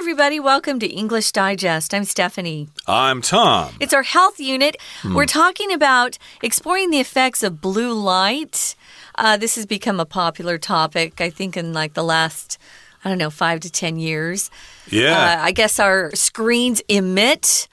everybody. Welcome to English Digest. I'm Stephanie. I'm Tom. It's our health unit. We're talking about exploring the effects of blue light. Uh, this has become a popular topic, I think, in like the last, I don't know, five to 10 years. Yeah. Uh, I guess our screens emit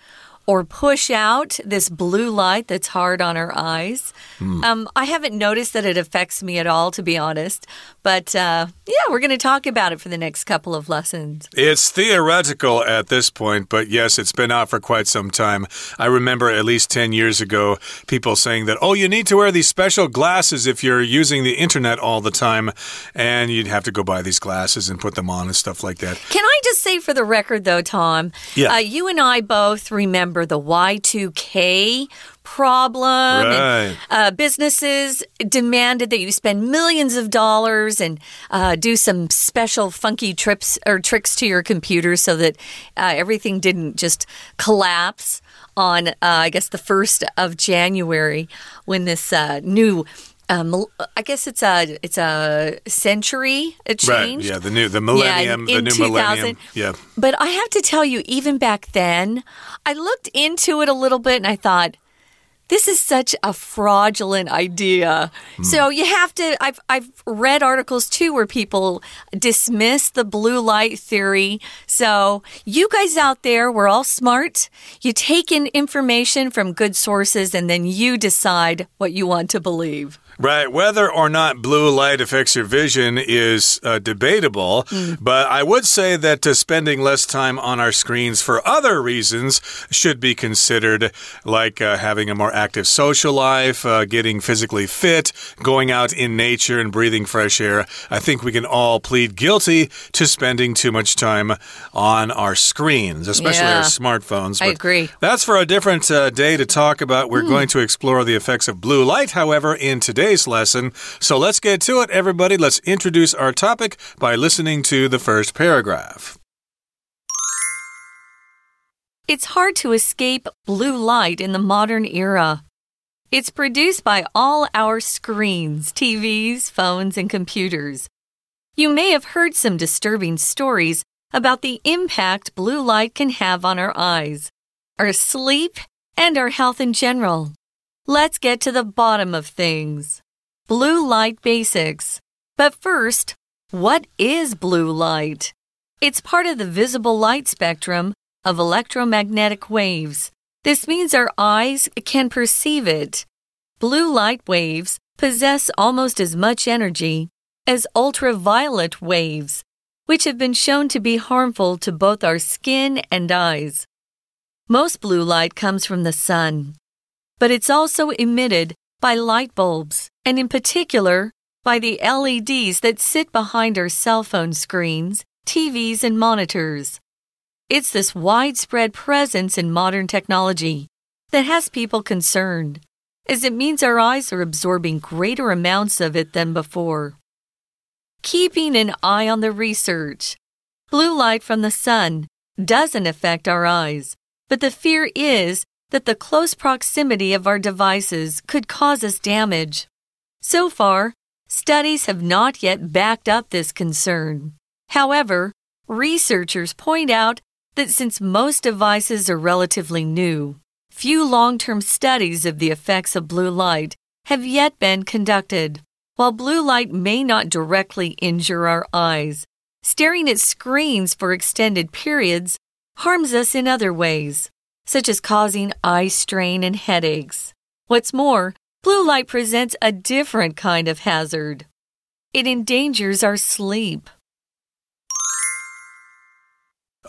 or push out this blue light that's hard on our eyes. Um, I haven't noticed that it affects me at all, to be honest. But uh, yeah, we're going to talk about it for the next couple of lessons. It's theoretical at this point, but yes, it's been out for quite some time. I remember at least 10 years ago people saying that, oh, you need to wear these special glasses if you're using the internet all the time. And you'd have to go buy these glasses and put them on and stuff like that. Can I just say for the record, though, Tom? Yeah. Uh, you and I both remember the Y2K problem. and, uh, businesses demanded that you spend millions of dollars and uh, do some special funky trips or tricks to your computer so that uh, everything didn't just collapse on, uh, I guess, the 1st of January when this uh, new. Um, I guess it's a it's a century it Right. Yeah. The new, the millennium, yeah, in the new 2000. millennium. Yeah. But I have to tell you, even back then, I looked into it a little bit and I thought, this is such a fraudulent idea. So you have to. I've I've read articles too where people dismiss the blue light theory. So you guys out there, we're all smart. You take in information from good sources and then you decide what you want to believe. Right. Whether or not blue light affects your vision is uh, debatable, but I would say that uh, spending less time on our screens for other reasons should be considered, like uh, having a more active social life, uh, getting physically fit, going out in nature, and breathing fresh air. I think we can all plead guilty to spending too much time on our screens, especially Yeah. our smartphones. I agree. That's for a different uh, day to talk about. We're going to explore the effects of blue light, however, in today's lesson. So let's get to it, everybody. Let's introduce our topic by listening to the first paragraph. It's hard to escape blue light in the modern era. It's produced by all our screens, TVs, phones, and computers. You may have heard some disturbing stories about the impact blue light can have on our eyes, our sleep, and our health in general. Let's get to the bottom of things. Blue light basics. But first, what is blue light? It's part of the visible light spectrum of electromagnetic waves. This means our eyes can perceive it. Blue light waves possess almost as much energy as ultraviolet waves, which have been shown to be harmful to both our skin and eyes. Most blue light comes from the sun, but it's also emitted by light bulbs, and in particular, by the LEDs that sit behind our cell phone screens, TVs, and monitors. It's this widespread presence in modern technology that has people concerned, as it means our eyes are absorbing greater amounts of it than before. Keeping an eye on the research. Blue light from the sun doesn't affect our eyes, but the fear is that the close proximity of our devices could cause us damage. So far, studies have not yet backed up this concern. However, researchers point out that since most devices are relatively new, few long term studies of the effects of blue light have yet been conducted. While blue light may not directly injure our eyes, staring at screens for extended periods harms us in other ways, such as causing eye strain and headaches. What's more, blue light presents a different kind of hazard. It endangers our sleep.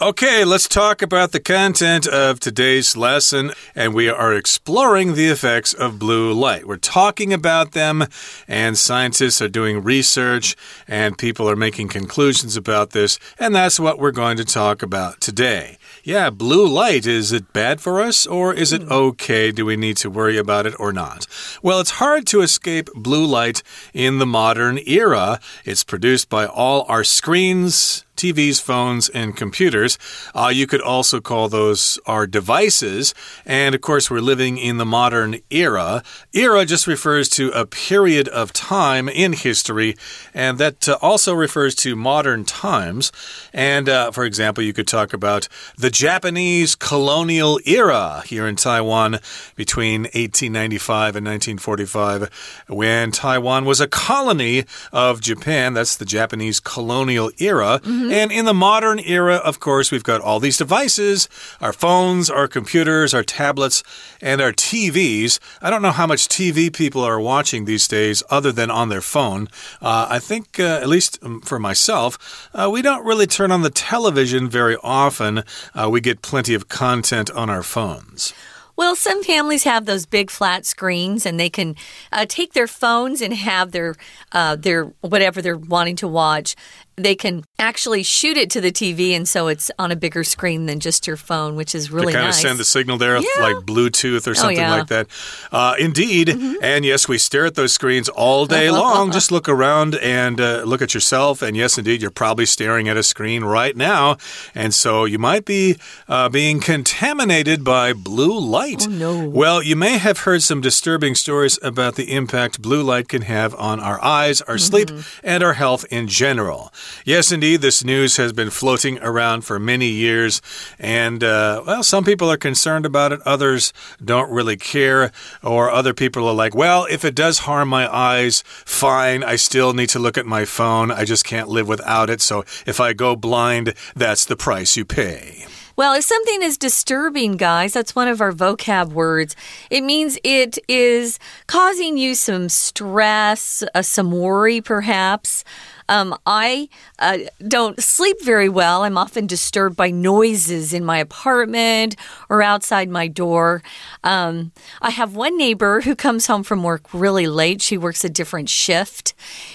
Okay, let's talk about the content of today's lesson. And we are exploring the effects of blue light. We're talking about them, and scientists are doing research, and people are making conclusions about this. And that's what we're going to talk about today. Yeah, blue light, is it bad for us, or is it hmm. okay? Do we need to worry about it or not? Well, it's hard to escape blue light in the modern era. It's produced by all our screens. TVs, phones, and computers. Uh, you could also call those our devices. And of course, we're living in the modern era. Era just refers to a period of time in history, and that uh, also refers to modern times. And uh, for example, you could talk about the Japanese colonial era here in Taiwan between 1895 and 1945, when Taiwan was a colony of Japan. That's the Japanese colonial era. Mm -hmm. And in the modern era, of course, we've got all these devices our phones, our computers, our tablets, and our TVs. I don't know how much TV people are watching these days other than on their phone. Uh, I think, uh, at least um, for myself, uh, we don't really turn on the television very often. Uh, we get plenty of content on our phones. Well, some families have those big flat screens, and they can uh, take their phones and have their uh, their whatever they're wanting to watch they can actually shoot it to the TV, and so it's on a bigger screen than just your phone, which is really kind nice. of send the signal there, yeah. like Bluetooth or oh, something oh, yeah. like that. Uh, indeed, mm -hmm. and yes, we stare at those screens all day long. Just look around and uh, look at yourself, and yes, indeed, you're probably staring at a screen right now, and so you might be uh, being contaminated by blue light. Oh no! Well, you may have heard some disturbing stories about the impact blue light can have on our eyes, our mm -hmm. sleep, and our health in general. Yes, indeed, this news has been floating around for many years, and uh, well, some people are concerned about it, others don't really care, or other people are like, well, if it does harm my eyes, fine, I still need to look at my phone. I just can't live without it, so if I go blind, that's the price you pay. Well, if something is disturbing, guys, that's one of our vocab words. It means it is causing you some stress, uh, some worry, perhaps. Um, I uh, don't sleep very well. I'm often disturbed by noises in my apartment or outside my door. Um, I have one neighbor who comes home from work really late. She works a different shift,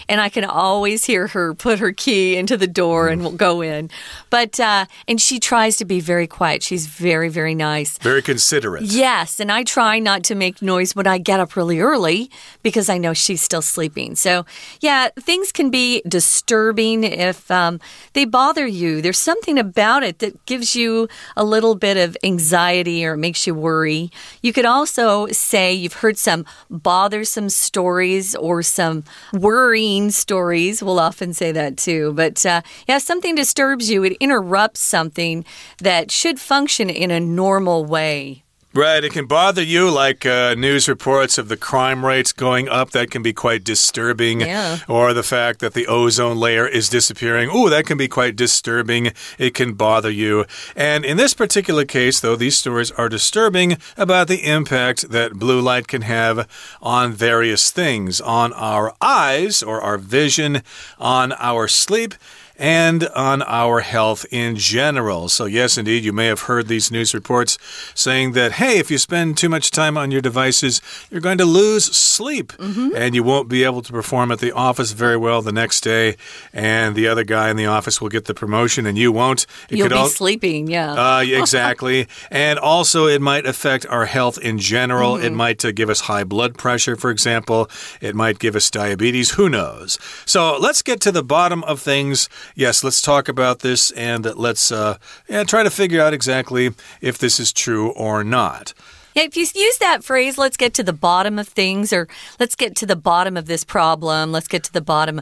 and I can always hear her put her key into the door and we'll go in. But uh, and she tries to be very quiet. She's very very nice, very considerate. Yes, and I try not to make noise when I get up really early because I know she's still sleeping. So yeah, things can be disturbing disturbing, if um, they bother you, there's something about it that gives you a little bit of anxiety or makes you worry. You could also say you've heard some bothersome stories or some worrying stories. We'll often say that too. But uh, yeah, something disturbs you, it interrupts something that should function in a normal way. Right. It can bother you, like uh, news reports of the crime rates going up. That can be quite disturbing. Yeah. Or the fact that the ozone layer is disappearing. Oh, that can be quite disturbing. It can bother you. And in this particular case, though, these stories are disturbing about the impact that blue light can have on various things on our eyes or our vision, on our sleep and on our health in general. So, yes, indeed, you may have heard these news reports saying that, hey, if you spend too much time on your devices, you're going to lose sleep mm -hmm. and you won't be able to perform at the office very well the next day. And the other guy in the office will get the promotion and you won't. It You'll be sleeping, yeah. Uh, exactly. and also, it might affect our health in general. Mm -hmm. It mm-hmm. might uh, give us high blood pressure, for example. It might give us diabetes. Who knows? So, let's get to the bottom of things yes, let's talk about this and let's uh, yeah, try to figure out exactly if this is true or not. Yeah, if you use that phrase, let's get to the bottom of things, or let's get to the bottom of this problem, let's get to the bottom.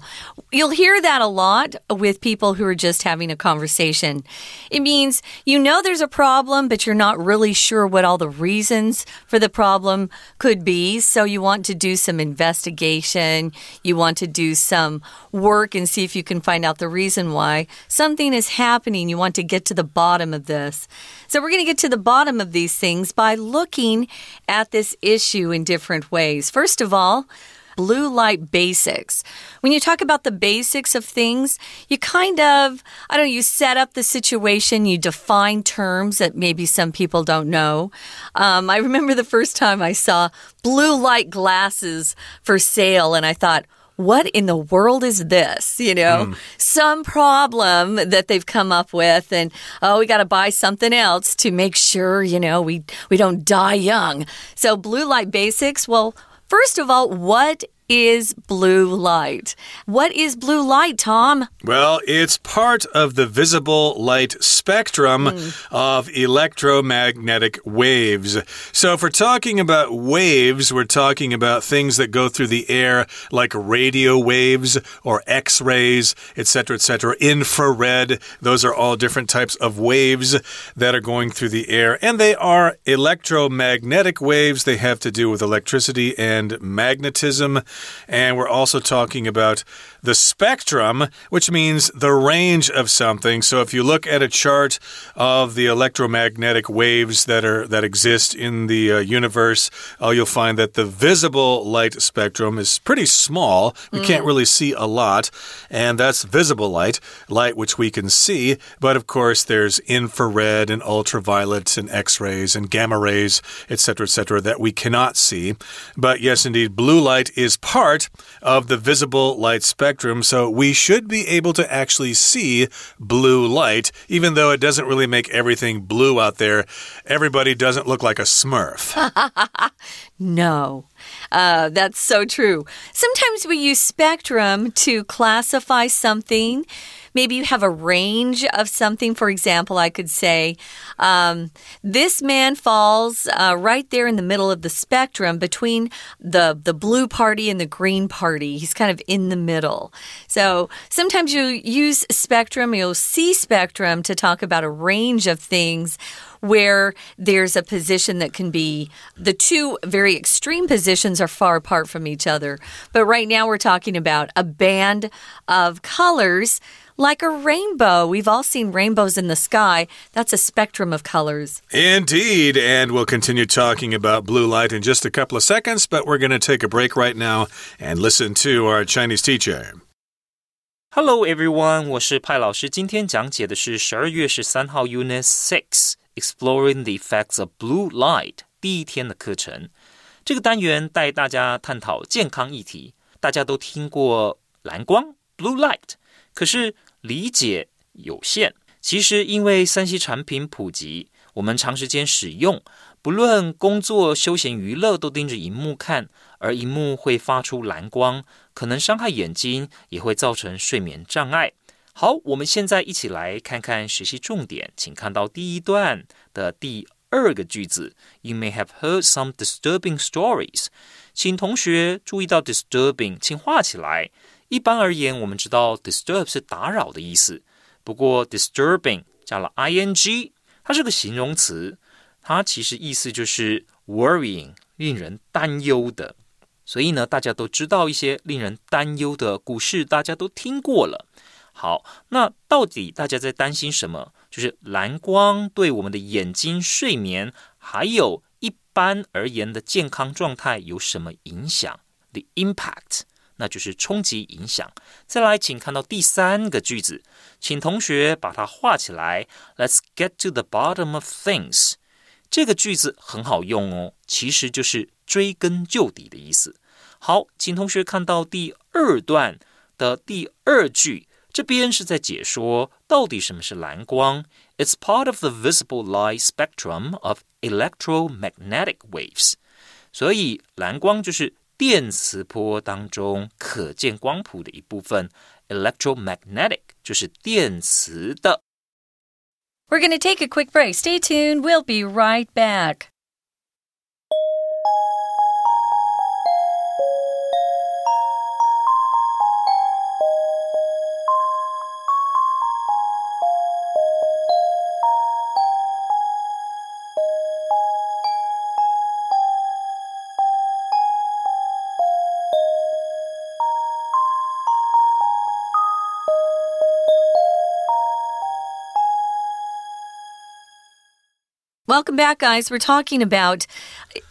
You'll hear that a lot with people who are just having a conversation. It means you know there's a problem, but you're not really sure what all the reasons for the problem could be. So you want to do some investigation, you want to do some work and see if you can find out the reason why something is happening. You want to get to the bottom of this. So, we're going to get to the bottom of these things by looking at this issue in different ways. First of all, blue light basics. When you talk about the basics of things, you kind of, I don't know, you set up the situation, you define terms that maybe some people don't know. Um, I remember the first time I saw blue light glasses for sale, and I thought, what in the world is this? You know, mm. some problem that they've come up with, and oh, we got to buy something else to make sure, you know, we, we don't die young. So, blue light basics, well, first of all, what is blue light? What is blue light, Tom? Well, it's part of the visible light spectrum mm. of electromagnetic waves. So, if we're talking about waves, we're talking about things that go through the air like radio waves or X rays, etc., etc., infrared. Those are all different types of waves that are going through the air, and they are electromagnetic waves. They have to do with electricity and magnetism. And we're also talking about the spectrum, which means the range of something. So if you look at a chart of the electromagnetic waves that are that exist in the uh, universe, uh, you'll find that the visible light spectrum is pretty small. We mm. can't really see a lot, and that's visible light, light which we can see. But of course, there's infrared and ultraviolet and X-rays and gamma rays, etc., etc., that we cannot see. But yes, indeed, blue light is part of the visible light spectrum spectrum, so we should be able to actually see blue light, even though it doesn't really make everything blue out there. Everybody doesn't look like a smurf. no. Uh, that's so true. Sometimes we use spectrum to classify something. Maybe you have a range of something. For example, I could say, um, this man falls uh, right there in the middle of the spectrum between the, the blue party and the green party. He's kind of in the middle. So sometimes you use spectrum, you'll see spectrum to talk about a range of things where there's a position that can be the two very extreme positions are far apart from each other. But right now we're talking about a band of colors like a rainbow. We've all seen rainbows in the sky. That's a spectrum of colors. Indeed. And we'll continue talking about blue light in just a couple of seconds, but we're going to take a break right now and listen to our Chinese teacher. Hello everyone，我是派老师。今天讲解的是十二月十三号 Unit Six Exploring the Effects of Blue Light 第一天的课程。这个单元带大家探讨健康议题。大家都听过蓝光 （Blue Light），可是理解有限。其实，因为三 C 产品普及，我们长时间使用，不论工作、休闲、娱乐，都盯着荧幕看，而荧幕会发出蓝光，可能伤害眼睛，也会造成睡眠障碍。好，我们现在一起来看看学习重点，请看到第一段的第二个句子。You may have heard some disturbing stories，请同学注意到 disturbing，请画起来。一般而言，我们知道 disturb 是打扰的意思。不过 disturbing 加了 ing，它是个形容词，它其实意思就是 worrying，令人担忧的。所以呢，大家都知道一些令人担忧的故事，大家都听过了。好，那到底大家在担心什么？就是蓝光对我们的眼睛、睡眠，还有一般而言的健康状态有什么影响？The impact。那就是冲击影响。再来，请看到第三个句子，请同学把它画起来。Let's get to the bottom of things。这个句子很好用哦，其实就是追根究底的意思。好，请同学看到第二段的第二句，这边是在解说到底什么是蓝光。It's part of the visible light spectrum of electromagnetic waves。所以蓝光就是电磁波当中可见光谱的一部分，electromagnetic 就是电磁的。We're going to take a quick break. Stay tuned. We'll be right back. Welcome back, guys. We're talking about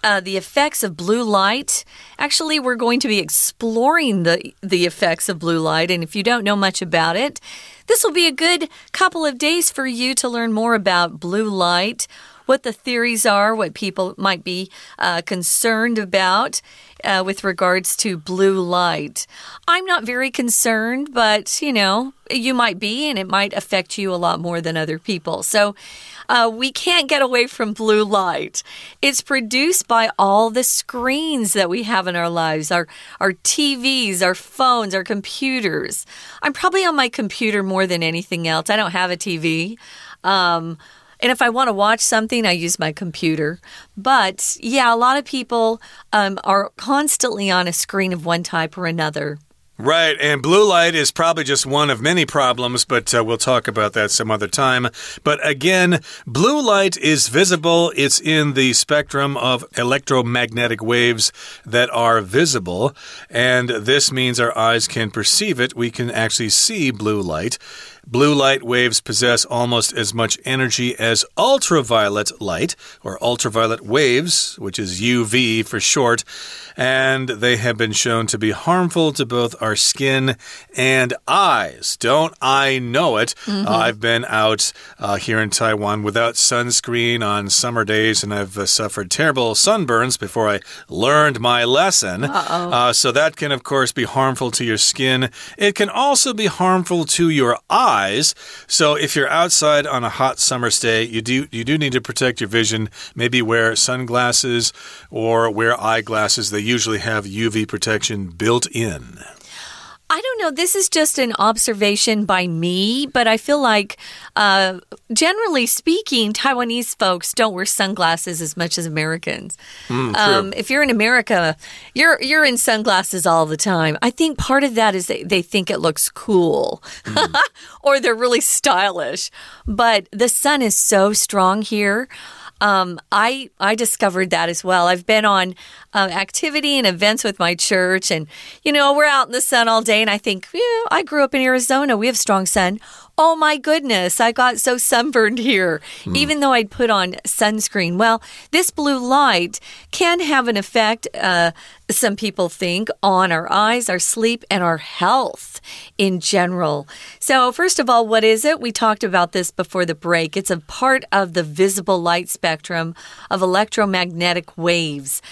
uh, the effects of blue light. Actually, we're going to be exploring the, the effects of blue light. And if you don't know much about it, this will be a good couple of days for you to learn more about blue light what the theories are, what people might be uh, concerned about. Uh, with regards to blue light. I'm not very concerned, but you know, you might be, and it might affect you a lot more than other people. So, uh, we can't get away from blue light. It's produced by all the screens that we have in our lives our, our TVs, our phones, our computers. I'm probably on my computer more than anything else. I don't have a TV. Um, and if I want to watch something, I use my computer. But yeah, a lot of people um, are constantly on a screen of one type or another. Right, and blue light is probably just one of many problems, but uh, we'll talk about that some other time. But again, blue light is visible. It's in the spectrum of electromagnetic waves that are visible, and this means our eyes can perceive it. We can actually see blue light. Blue light waves possess almost as much energy as ultraviolet light, or ultraviolet waves, which is UV for short, and they have been shown to be harmful to both our skin and eyes. Don't I know it? Mm -hmm. uh, I've been out uh, here in Taiwan without sunscreen on summer days, and I've uh, suffered terrible sunburns before I learned my lesson. -oh. so that can, of course, be harmful to your skin. It can also be harmful to your eyes eyes. So if you're outside on a hot summer day, you do you do need to protect your vision. Maybe wear sunglasses or wear eyeglasses. They usually have UV protection built in. I don't know. This is just an observation by me, but I feel like, uh, generally speaking, Taiwanese folks don't wear sunglasses as much as Americans. Mm, um, if you're in America, you're you're in sunglasses all the time. I think part of that is they, they think it looks cool, mm. or they're really stylish. But the sun is so strong here um, I I discovered that as well. I've been on uh, activity and events with my church, and you know we're out in the sun all day, and I think, yeah, I grew up in Arizona. We have strong sun. Oh my goodness, I got so sunburned here, mm. even though I'd put on sunscreen. Well, this blue light can have an effect, uh, some people think, on our eyes, our sleep, and our health in general. So, first of all, what is it? We talked about this before the break. It's a part of the visible light spectrum of electromagnetic waves.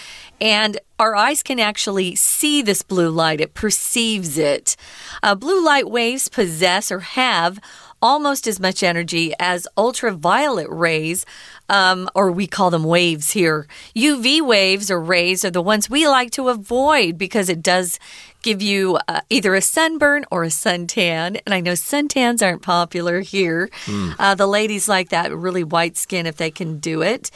And our eyes can actually see this blue light, it perceives it. Uh, blue light waves possess or have almost as much energy as ultraviolet rays, um, or we call them waves here. UV waves or rays are the ones we like to avoid because it does give you uh, either a sunburn or a suntan. And I know suntans aren't popular here. Mm. Uh, the ladies like that really white skin if they can do it.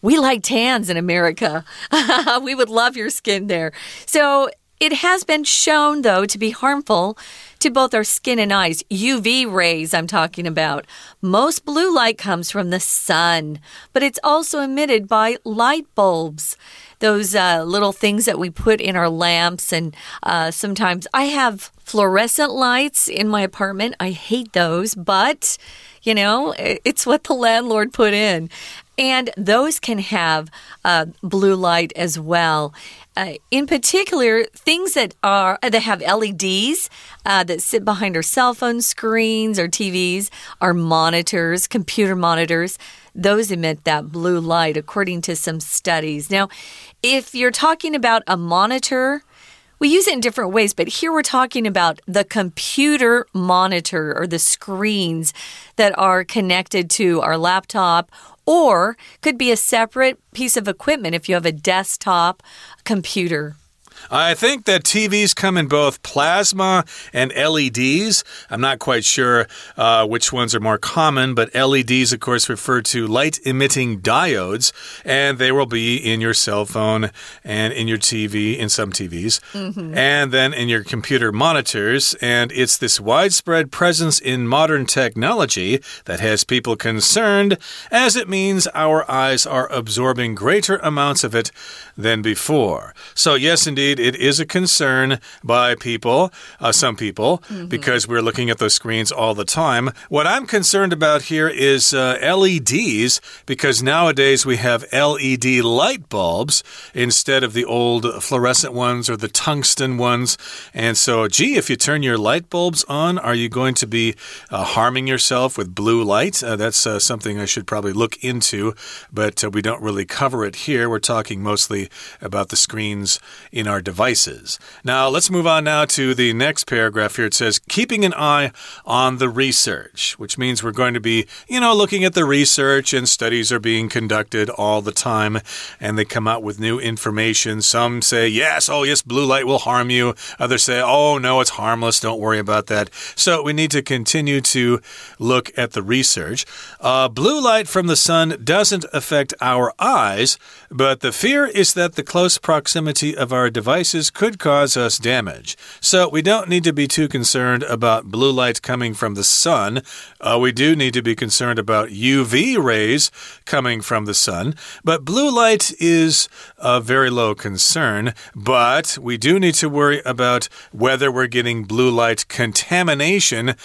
We like tans in America. we would love your skin there. So it has been shown, though, to be harmful to both our skin and eyes. UV rays, I'm talking about. Most blue light comes from the sun, but it's also emitted by light bulbs. Those uh, little things that we put in our lamps, and uh, sometimes I have fluorescent lights in my apartment. I hate those, but you know, it's what the landlord put in. And those can have uh, blue light as well. Uh, in particular, things that are that have LEDs uh, that sit behind our cell phone screens or TVs, our monitors, computer monitors. Those emit that blue light, according to some studies. Now, if you're talking about a monitor, we use it in different ways, but here we're talking about the computer monitor or the screens that are connected to our laptop or could be a separate piece of equipment if you have a desktop computer. I think that TVs come in both plasma and LEDs. I'm not quite sure uh, which ones are more common, but LEDs, of course, refer to light emitting diodes, and they will be in your cell phone and in your TV, in some TVs, mm -hmm. and then in your computer monitors. And it's this widespread presence in modern technology that has people concerned, as it means our eyes are absorbing greater amounts of it than before. So, yes, indeed indeed, it is a concern by people, uh, some people, mm -hmm. because we're looking at those screens all the time. What I'm concerned about here is uh, LEDs, because nowadays we have LED light bulbs instead of the old fluorescent ones or the tungsten ones. And so, gee, if you turn your light bulbs on, are you going to be uh, harming yourself with blue light? Uh, that's uh, something I should probably look into, but uh, we don't really cover it here. We're talking mostly about the screens in our devices. Now, let's move on now to the next paragraph here. It says, keeping an eye on the research, which means we're going to be, you know, looking at the research and studies are being conducted all the time and they come out with new information. Some say, yes, oh, yes, blue light will harm you. Others say, oh, no, it's harmless. Don't worry about that. So we need to continue to look at the research. Uh, blue light from the sun doesn't affect our eyes, but the fear is that the close proximity of our devices could cause us damage. So we don't need to be too concerned about blue light coming from the sun. Uh, we do need to be concerned about UV rays coming from the sun, but blue light is a very low concern. But we do need to worry about whether we're getting blue light contamination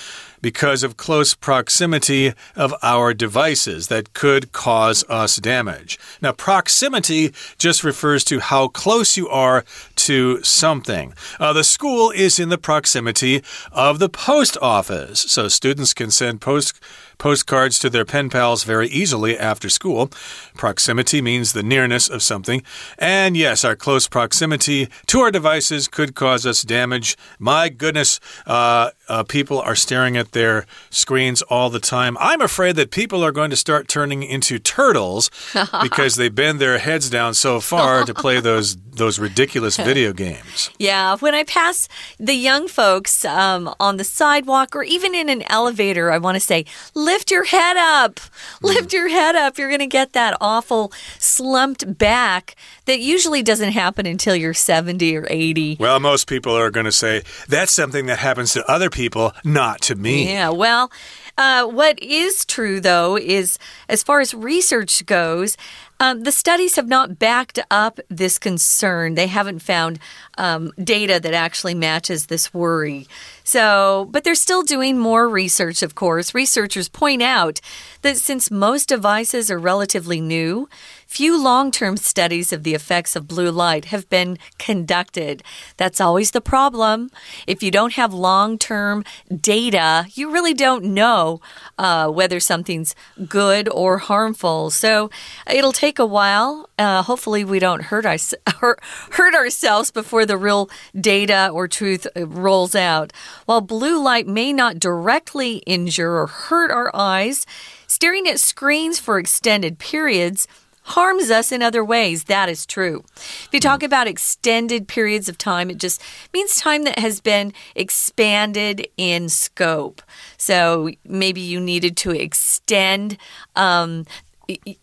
because of close proximity of our devices that could cause us damage. Now, proximity just refers to how close you are to something. Uh, the school is in the proximity of the post office, so students can send post postcards to their pen pals very easily after school. Proximity means the nearness of something. And yes, our close proximity to our devices could cause us damage. My goodness, uh, uh, people are staring at their screens all the time. I'm afraid that people are going to start turning into turtles because they bend their heads down so far to play those those ridiculous video games. Yeah, when I pass the young folks um, on the sidewalk or even in an elevator, I want to say, lift your head up. Lift mm. your head up. You're going to get that awful slumped back that usually doesn't happen until you're 70 or 80. Well, most people are going to say that's something that happens to other people, not to me. Yeah, well, uh, what is true, though, is as far as research goes, um, the studies have not backed up this concern. They haven't found um, data that actually matches this worry. So, but they're still doing more research, of course. Researchers point out that since most devices are relatively new, Few long term studies of the effects of blue light have been conducted. That's always the problem. If you don't have long term data, you really don't know uh, whether something's good or harmful. So it'll take a while. Uh, hopefully, we don't hurt, our, hurt ourselves before the real data or truth uh, rolls out. While blue light may not directly injure or hurt our eyes, staring at screens for extended periods harms us in other ways. That is true. If you talk about extended periods of time, it just means time that has been expanded in scope. So maybe you needed to extend um,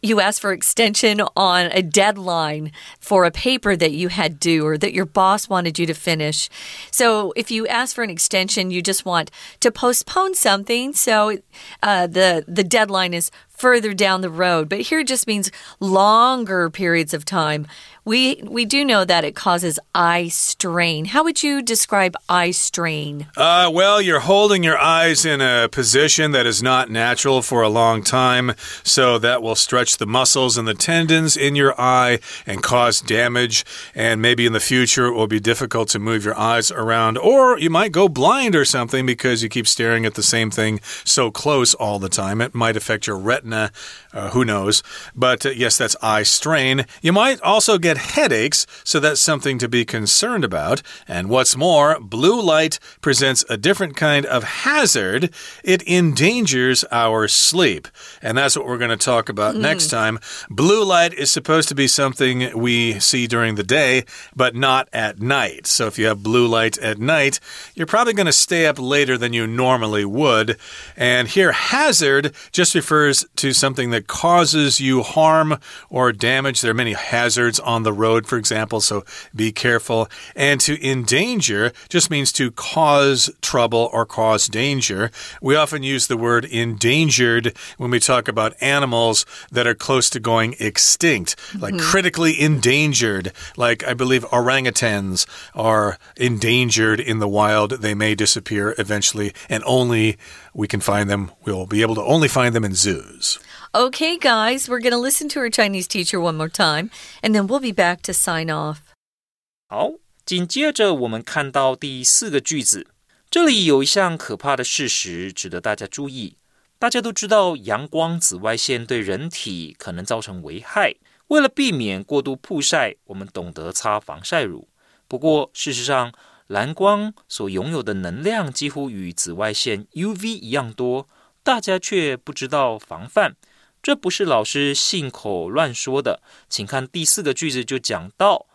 you asked for extension on a deadline for a paper that you had due or that your boss wanted you to finish. So if you ask for an extension, you just want to postpone something. So uh, the the deadline is further down the road. But here it just means longer periods of time. We we do know that it causes eye strain. How would you describe eye strain? Uh, well, you're holding your eyes in a position that is not natural for a long time, so that will stretch the muscles and the tendons in your eye and cause damage. And maybe in the future it will be difficult to move your eyes around, or you might go blind or something because you keep staring at the same thing so close all the time. It might affect your retina. Uh, who knows? But uh, yes, that's eye strain. You might also get headaches, so that's something to be concerned about. And what's more, blue light presents a different kind of hazard. It endangers our sleep. And that's what we're going to talk about mm. next time. Blue light is supposed to be something we see during the day, but not at night. So if you have blue light at night, you're probably going to stay up later than you normally would. And here, hazard just refers to something that causes you harm or damage. There are many hazards on the road, for example. So be careful. And to endanger just means to cause trouble or cause danger. We often use the word endangered when we talk about animals that are close to going extinct, like mm -hmm. critically endangered. Like I believe orangutans are endangered in the wild. They may disappear eventually, and only we can find them. We'll be able to only find them in zoos. Okay, guys, we're going to listen to our Chinese teacher one more time, and then we'll be back to sign off. 好，紧接着我们看到第四个句子，这里有一项可怕的事实值得大家注意。大家都知道，阳光紫外线对人体可能造成危害。为了避免过度曝晒，我们懂得擦防晒乳。不过，事实上，蓝光所拥有的能量几乎与紫外线 UV 一样多，大家却不知道防范。 这不是老师信口乱说的，请看第四个句子就讲到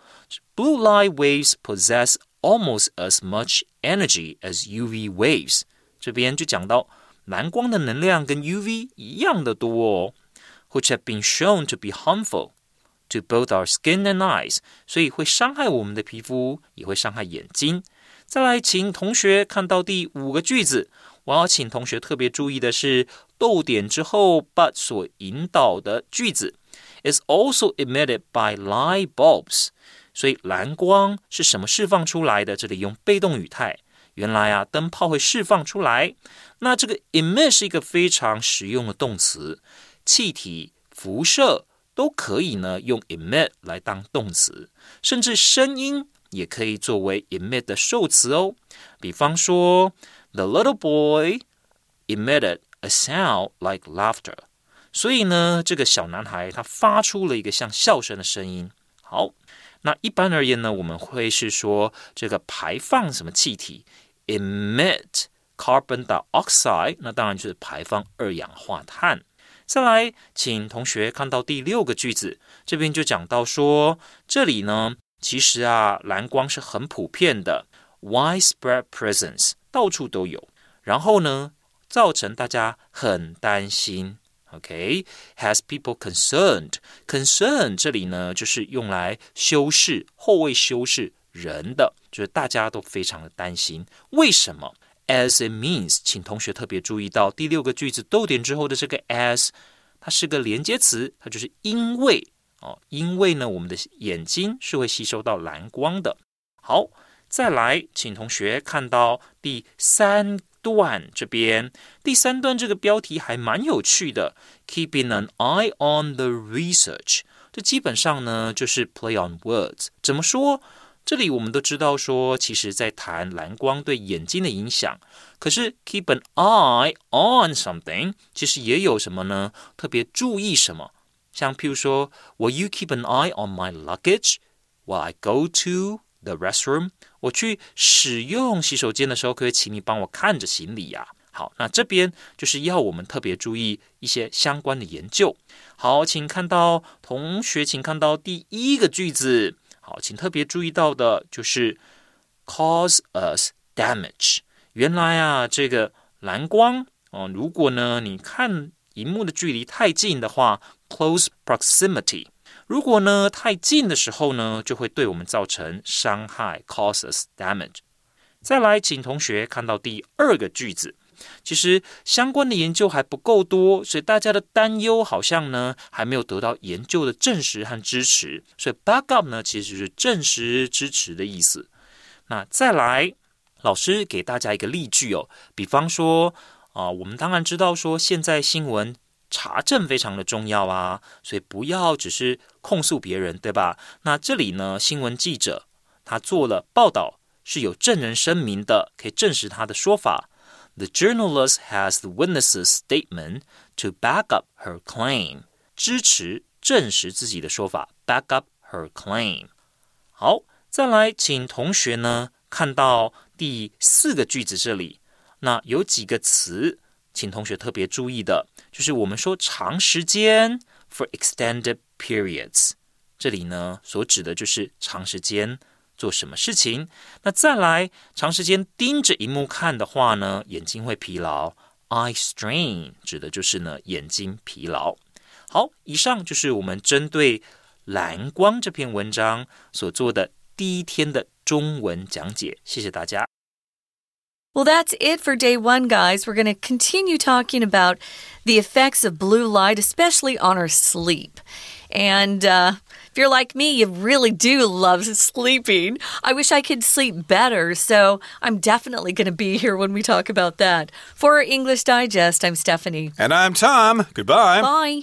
，Blue light waves possess almost as much energy as UV waves。这边就讲到蓝光的能量跟 UV 一样的多哦，which have been shown to be harmful to both our skin and eyes，所以会伤害我们的皮肤，也会伤害眼睛。再来，请同学看到第五个句子。我要请同学特别注意的是，逗点之后 but 所引导的句子 is also emitted by light bulbs。所以蓝光是什么释放出来的？这里用被动语态。原来啊，灯泡会释放出来。那这个 emit 是一个非常实用的动词，气体、辐射都可以呢用 emit 来当动词，甚至声音也可以作为 emit 的受词哦。比方说。The little boy emitted a sound like laughter。所以呢，这个小男孩他发出了一个像笑声的声音。好，那一般而言呢，我们会是说这个排放什么气体，emit carbon dioxide，那当然就是排放二氧化碳。再来，请同学看到第六个句子，这边就讲到说，这里呢，其实啊，蓝光是很普遍的，widespread presence。 到处都有，然后呢，造成大家很担心。OK，has people concerned？concern 这里呢，就是用来修饰后位修饰人的，就是大家都非常的担心。为什么？As it means，请同学特别注意到第六个句子逗点之后的这个 as，它是个连接词，它就是因为哦，因为呢，我们的眼睛是会吸收到蓝光的。好。再来，请同学看到第三段这边。第三段这个标题还蛮有趣的，Keeping an eye on the research。这基本上呢就是 play on words。怎么说？这里我们都知道说，其实在谈蓝光对眼睛的影响。可是 keep an eye on something，其实也有什么呢？特别注意什么？像譬如说，Will you keep an eye on my luggage while I go to the restroom？ 我去使用洗手间的时候，可以请你帮我看着行李呀。好，那这边就是要我们特别注意一些相关的研究。好，请看到同学，请看到第一个句子。好，请特别注意到的就是 cause us damage。原来啊，这个蓝光哦，如果呢你看荧幕的距离太近的话，close proximity。如果呢太近的时候呢，就会对我们造成伤害，causes damage。再来，请同学看到第二个句子。其实相关的研究还不够多，所以大家的担忧好像呢还没有得到研究的证实和支持。所以 back up 呢其实是证实支持的意思。那再来，老师给大家一个例句哦，比方说啊，我们当然知道说现在新闻。查证非常的重要啊，所以不要只是控诉别人，对吧？那这里呢，新闻记者他做了报道，是有证人声明的，可以证实他的说法。The journalist has the witness's statement to back up her claim，支持证实自己的说法，back up her claim。好，再来，请同学呢看到第四个句子这里，那有几个词。请同学特别注意的，就是我们说长时间 for extended periods，这里呢所指的就是长时间做什么事情。那再来，长时间盯着荧幕看的话呢，眼睛会疲劳，eye strain 指的就是呢眼睛疲劳。好，以上就是我们针对蓝光》这篇文章所做的第一天的中文讲解。谢谢大家。Well, that's it for day one, guys. We're going to continue talking about the effects of blue light, especially on our sleep. And uh, if you're like me, you really do love sleeping. I wish I could sleep better, so I'm definitely going to be here when we talk about that. For English Digest, I'm Stephanie. And I'm Tom. Goodbye. Bye.